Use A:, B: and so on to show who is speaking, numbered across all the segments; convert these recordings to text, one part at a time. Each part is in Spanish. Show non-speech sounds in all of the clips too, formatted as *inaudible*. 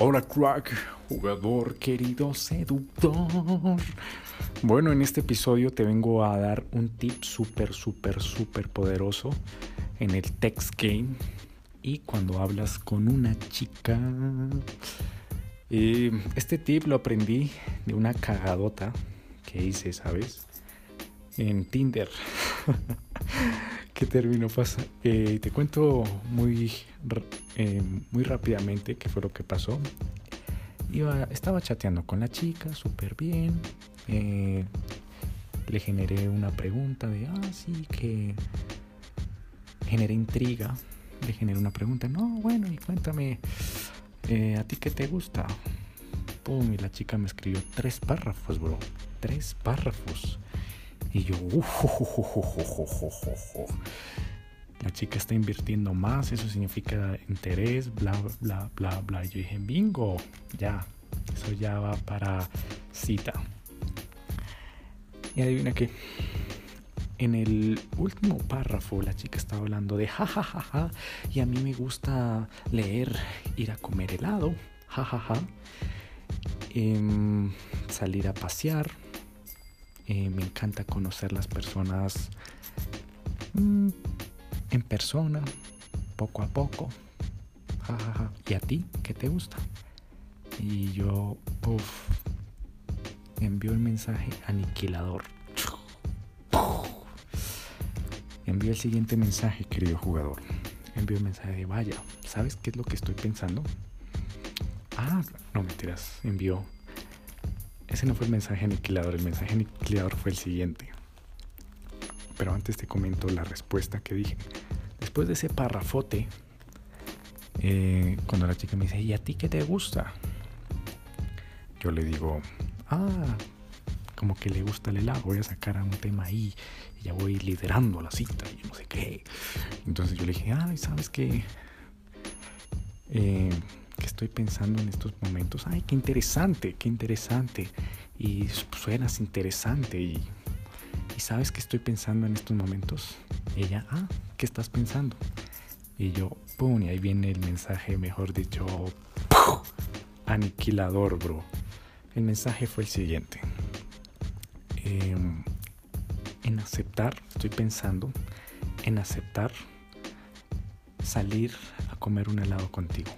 A: Hola crack, jugador querido seductor. Bueno, en este episodio te vengo a dar un tip súper, súper, súper poderoso en el text game y cuando hablas con una chica. Eh, este tip lo aprendí de una cagadota que hice, ¿sabes? En Tinder. *laughs* ¿Qué terminó pasa? Eh, te cuento muy, eh, muy rápidamente qué fue lo que pasó. Iba, estaba chateando con la chica, súper bien. Eh, le generé una pregunta de, ah, sí, que generé intriga. Le generé una pregunta, no, bueno, y cuéntame, ¿a ti qué te gusta? Pum, y la chica me escribió tres párrafos, bro. Tres párrafos. Y yo, la chica está invirtiendo más, eso significa interés, bla, bla, bla, bla. Yo dije, bingo, ya, eso ya va para cita. Y adivina qué. En el último párrafo la chica estaba hablando de jajajaja ja, ja, ja, y a mí me gusta leer, ir a comer helado, jajaja, eh, salir a pasear, eh, me encanta conocer las personas mmm, en persona, poco a poco. Ja, ja, ja. ¿Y a ti qué te gusta? Y yo, uff, envió el mensaje aniquilador. Envió el siguiente mensaje, querido jugador. Envió el mensaje de, vaya, ¿sabes qué es lo que estoy pensando? Ah, no me tiras. Ese no fue el mensaje aniquilador, el mensaje aniquilador fue el siguiente. Pero antes te comento la respuesta que dije. Después de ese parrafote, eh, cuando la chica me dice, ¿y a ti qué te gusta? Yo le digo, ah, como que le gusta el helado, voy a sacar a un tema ahí y ya voy liderando la cita y no sé qué. Entonces yo le dije, ay, ¿sabes qué? Eh, estoy pensando en estos momentos. Ay, qué interesante, qué interesante. Y suenas interesante. Y, sabes que estoy pensando en estos momentos. Ella, ah, ¿qué estás pensando? Y yo, pum, y ahí viene el mensaje, mejor dicho, aniquilador, bro. El mensaje fue el siguiente. Eh, en aceptar, estoy pensando en aceptar salir a comer un helado contigo.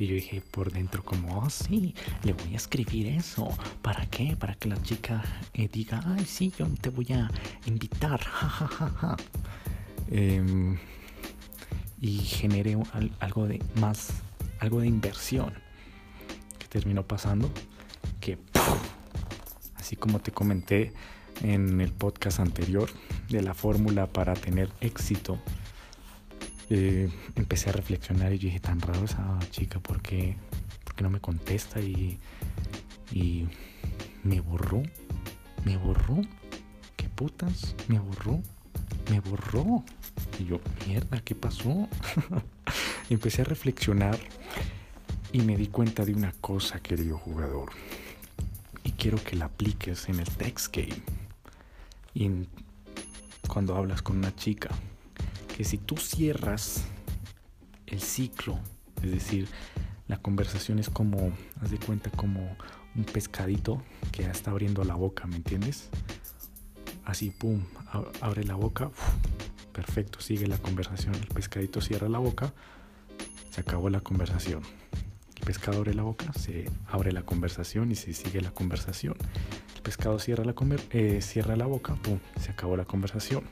A: Y yo dije por dentro como, oh sí, le voy a escribir eso. ¿Para qué? Para que la chica eh, diga, ay sí, yo te voy a invitar. *laughs* Ja. Eh, y generé algo de más, algo de inversión. Que terminó pasando que, así como te comenté en el podcast anterior de la fórmula para tener éxito eh, empecé a reflexionar y yo dije, tan raro esa chica, ¿por qué, no me contesta? Y, y me borró, me borró, ¿qué putas? Me borró, me borró. Y yo, mierda, ¿qué pasó? *laughs* empecé a reflexionar y me di cuenta de una cosa, querido jugador. Y quiero que la apliques en el text game. Y cuando hablas con una chica si tú cierras el ciclo, es decir, la conversación es como, haz de cuenta, como un pescadito que ya está abriendo la boca, ¿me entiendes? Así, pum, abre la boca, perfecto, sigue la conversación. El pescadito cierra la boca, se acabó la conversación. El pescado abre la boca, se abre la conversación y se sigue la conversación. El pescado cierra la, eh, cierra la boca, pum, se acabó la conversación.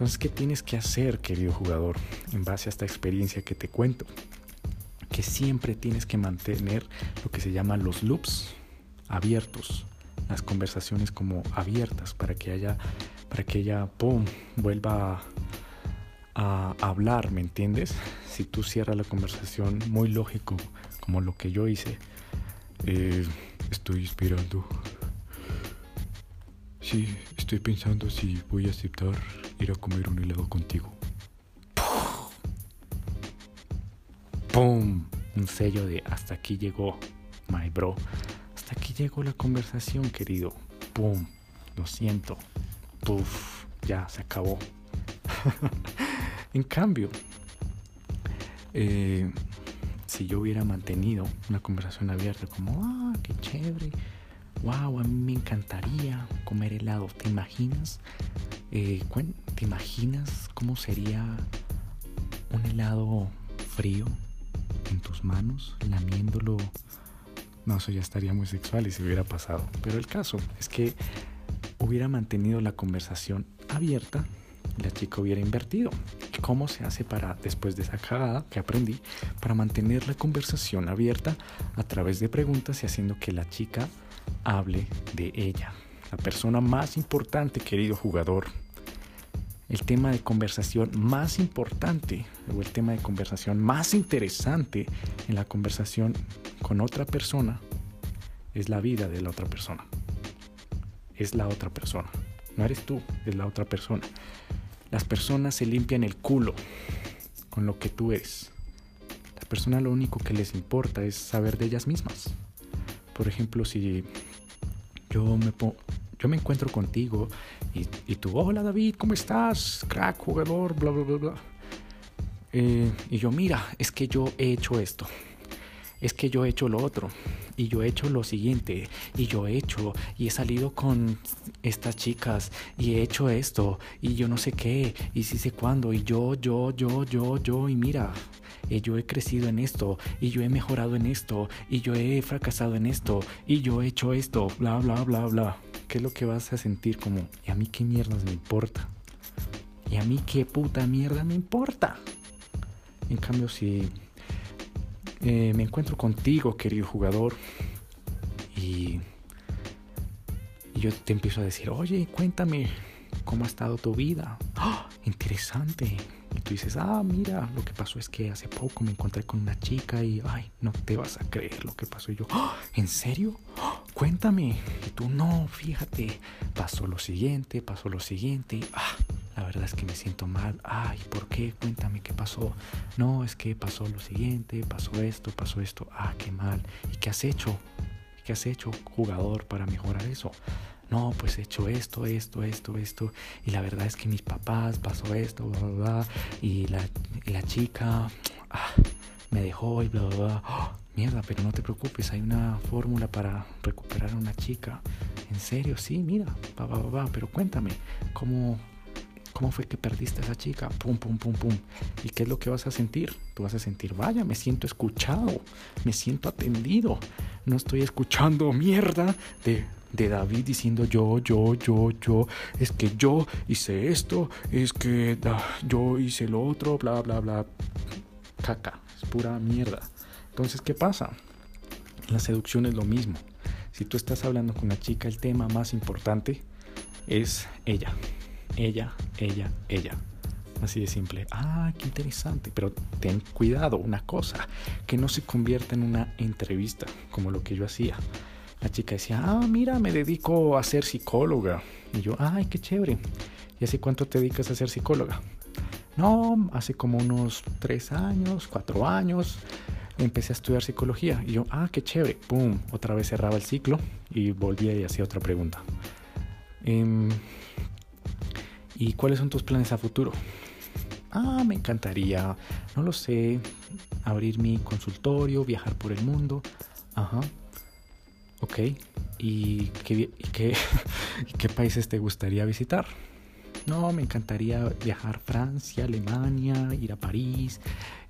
A: Entonces, ¿qué tienes que hacer, querido jugador, en base a esta experiencia que te cuento? Que siempre tienes que mantener lo que se llaman los loops abiertos, las conversaciones como abiertas para que haya, para que ella, pum, vuelva a, hablar, ¿me entiendes? Si tú cierras la conversación muy lógico, como lo que yo hice, eh, estoy esperando Sí, estoy pensando si voy a aceptar ir a comer un helado contigo. ¡Pum! Un sello de hasta aquí llegó, my bro. Hasta aquí llegó la conversación, querido. ¡Pum! Lo siento. ¡Puf! Ya se acabó. *laughs* en cambio, eh, si yo hubiera mantenido una conversación abierta como, ah, qué chévere, wow, a mí me encantaría comer helado, ¿te imaginas? Eh, ¿Te imaginas cómo sería un helado frío en tus manos, lamiéndolo? No, eso ya estaría muy sexual y se hubiera pasado. Pero el caso es que hubiera mantenido la conversación abierta la chica hubiera invertido. ¿Cómo se hace para, después de esa cagada que aprendí, para mantener la conversación abierta a través de preguntas y haciendo que la chica hable de ella? La persona más importante, querido jugador. El tema de conversación más importante o el tema de conversación más interesante en la conversación con otra persona es la vida de la otra persona. Es la otra persona. No eres tú, es la otra persona. Las personas se limpian el culo con lo que tú eres. La persona lo único que les importa es saber de ellas mismas. Por ejemplo, si yo me, yo me encuentro contigo y, y, tú, hola David, ¿cómo estás? Crack, jugador, bla, bla, bla, bla. Eh, y yo, mira, es que yo he hecho esto es que yo he hecho lo otro y yo he hecho lo siguiente y yo he hecho y he salido con estas chicas y he hecho esto y yo no sé qué y sí sé cuándo y yo, yo, yo, yo, yo y mira, eh, yo he crecido en esto y yo he mejorado en esto y yo he fracasado en esto y yo he hecho esto, bla, bla, bla, bla. ¿Qué es lo que vas a sentir como, y a mí qué mierdas me importa? ¿Y a mí qué puta mierda me importa? En cambio, si eh, me encuentro contigo, querido jugador, y, yo te empiezo a decir, oye, cuéntame cómo ha estado tu vida. ¡Ah! Interesante. Y tú dices, ah, mira, lo que pasó es que hace poco me encontré con una chica y, ay, no te vas a creer lo que pasó. Y yo, ¡Ah! ¿en serio? ¡Ah! Cuéntame. Y tú, no, fíjate, pasó lo siguiente, pasó lo siguiente. Ah, la verdad es que me siento mal. Ay, ¿por qué? Cuéntame qué pasó. No, es que pasó lo siguiente, pasó esto, pasó esto. Ah, qué mal. ¿Y qué has hecho? ¿Qué has hecho, jugador, para mejorar eso? No, pues he hecho esto, esto, esto, esto. Y la verdad es que mis papás pasó esto, bla, bla, bla. Y la, la chica ah, me dejó y bla, bla, bla. ¡Oh! mierda, pero no te preocupes, hay una fórmula para recuperar a una chica. En serio, sí, mira, va, va, va, pero cuéntame, ¿cómo, ¿Cómo fue que perdiste a esa chica? Pum, pum, pum, pum. ¿Y qué es lo que vas a sentir? Tú vas a sentir, vaya, me siento escuchado, me siento atendido. No estoy escuchando mierda de, de David diciendo yo, yo, yo, yo. Es que yo hice esto, es que yo hice lo otro, bla, bla, bla. Caca, es pura mierda. Entonces, ¿qué pasa? La seducción es lo mismo. Si tú estás hablando con una chica, el tema más importante es ella ella, ella, ella. Así de simple. Ah, qué interesante. Pero ten cuidado, una cosa, que no se convierta en una entrevista, como lo que yo hacía. La chica decía, ah, mira, me dedico a ser psicóloga. Y yo, ay, qué chévere. ¿Y hace cuánto te dedicas a ser psicóloga? No, hace como unos tres años, cuatro años, empecé a estudiar psicología. Y yo, ah, qué chévere. Pum, otra vez cerraba el ciclo y volvía y hacía otra pregunta. Eh, ¿Y cuáles son tus planes a futuro? Ah, me encantaría, no lo sé, abrir mi consultorio, viajar por el mundo. Ajá. Ok. ¿Y *laughs* qué, países te gustaría visitar? No, me encantaría viajar Francia, Alemania, ir a París,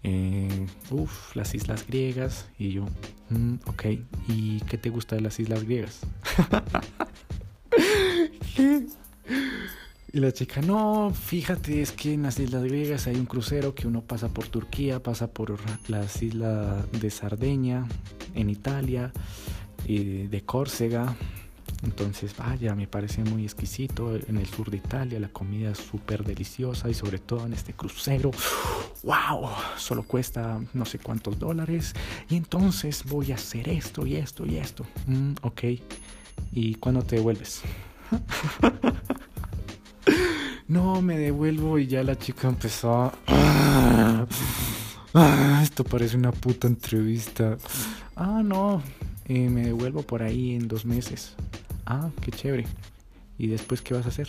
A: eh, uf, las islas griegas. Y yo, mm, ok, ¿y qué te gusta de las islas griegas? *laughs* ¿Qué? Y la chica, no, fíjate, es que en las Islas Griegas hay un crucero que uno pasa por Turquía, pasa por las islas de Sardeña, en Italia, y de Córcega. Entonces, vaya, me parece muy exquisito. En el sur de Italia la comida es súper deliciosa y sobre todo en este crucero, wow, solo cuesta no sé cuántos dólares. Y entonces voy a hacer esto y esto y esto. Mm, ok. ¿Y cuándo te devuelves? *laughs* No, me devuelvo y ya la chica empezó a... Ah, esto parece una puta entrevista. Ah, no, eh, me devuelvo por ahí en dos meses. Ah, qué chévere. ¿Y después qué vas a hacer?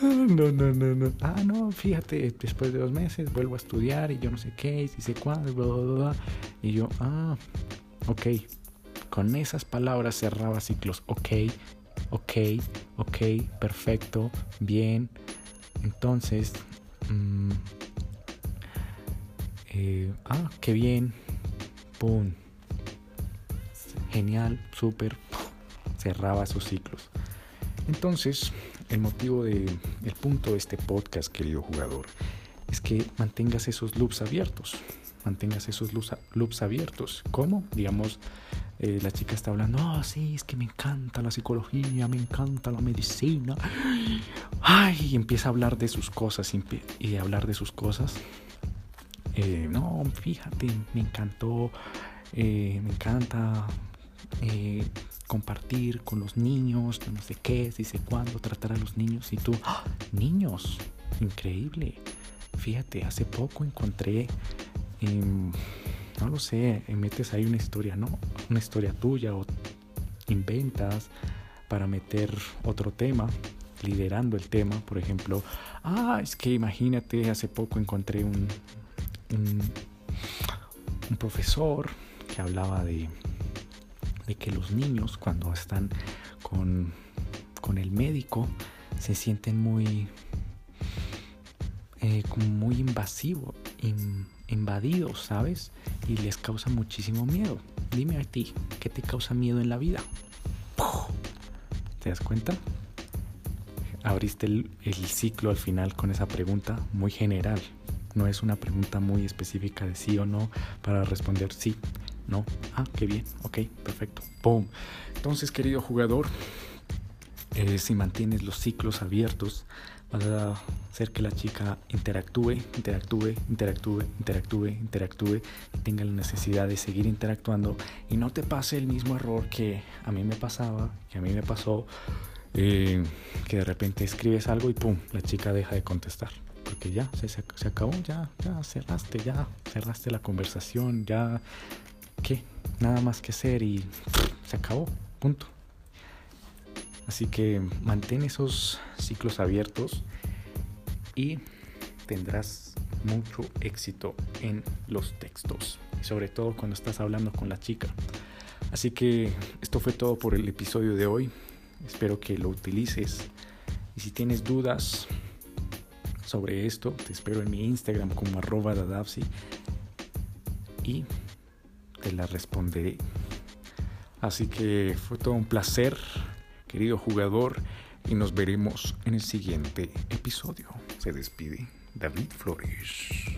A: *laughs* no, no, no, no. Ah, no, fíjate, después de dos meses vuelvo a estudiar y yo no sé qué, y si sé cuándo, bla, bla, bla. Y yo, ah, ok. Con esas palabras cerraba ciclos. Ok, ok, ok, perfecto, bien. Entonces, mmm, eh, ah, qué bien, pum, genial, súper, cerraba sus ciclos. Entonces, el motivo de, el punto de este podcast, querido jugador, es que mantengas esos loops abiertos. Mantengas esos loops, abiertos. ¿Cómo? Digamos, eh, la chica está hablando, oh, sí, es que me encanta la psicología, me encanta la medicina. Ay, y empieza a hablar de sus cosas y, hablar de sus cosas. Eh, no, fíjate, me encantó, eh, me encanta compartir con los niños, no sé qué, dice cuándo, tratar a los niños y tú, ¡ah! niños, increíble. Fíjate, hace poco encontré, no lo sé, metes ahí una historia, ¿no? Una historia tuya o inventas para meter otro tema, liderando el tema, por ejemplo, ah, es que imagínate, hace poco encontré un, un profesor que hablaba de de que los niños cuando están con, el médico se sienten muy, eh, muy invasivos, invadidos, ¿sabes? Y les causa muchísimo miedo. Dime a ti, ¿qué te causa miedo en la vida? ¿Te das cuenta? Abriste el, ciclo al final con esa pregunta muy general. No es una pregunta muy específica de sí o no para responder sí. No. Ah, qué bien. Ok, perfecto. ¡Pum! Entonces, querido jugador, eh, si mantienes los ciclos abiertos, vas a hacer que la chica interactúe, interactúe, interactúe, interactúe, interactúe y tenga la necesidad de seguir interactuando y no te pase el mismo error que a mí me pasaba, que a mí me pasó, eh, que de repente escribes algo y ¡pum! La chica deja de contestar. Porque ya se, se acabó, ya, ya cerraste, ya cerraste la conversación, ya ¿qué? Nada más que hacer y se acabó, punto. Así que mantén esos ciclos abiertos y tendrás mucho éxito en los textos, y sobre todo cuando estás hablando con la chica. Así que esto fue todo por el episodio de hoy. Espero que lo utilices. Y si tienes dudas sobre esto, te espero en mi Instagram como arroba dadapsi. Y la responderé. Así que fue todo un placer, querido jugador, y nos veremos en el siguiente episodio. Se despide David Flores.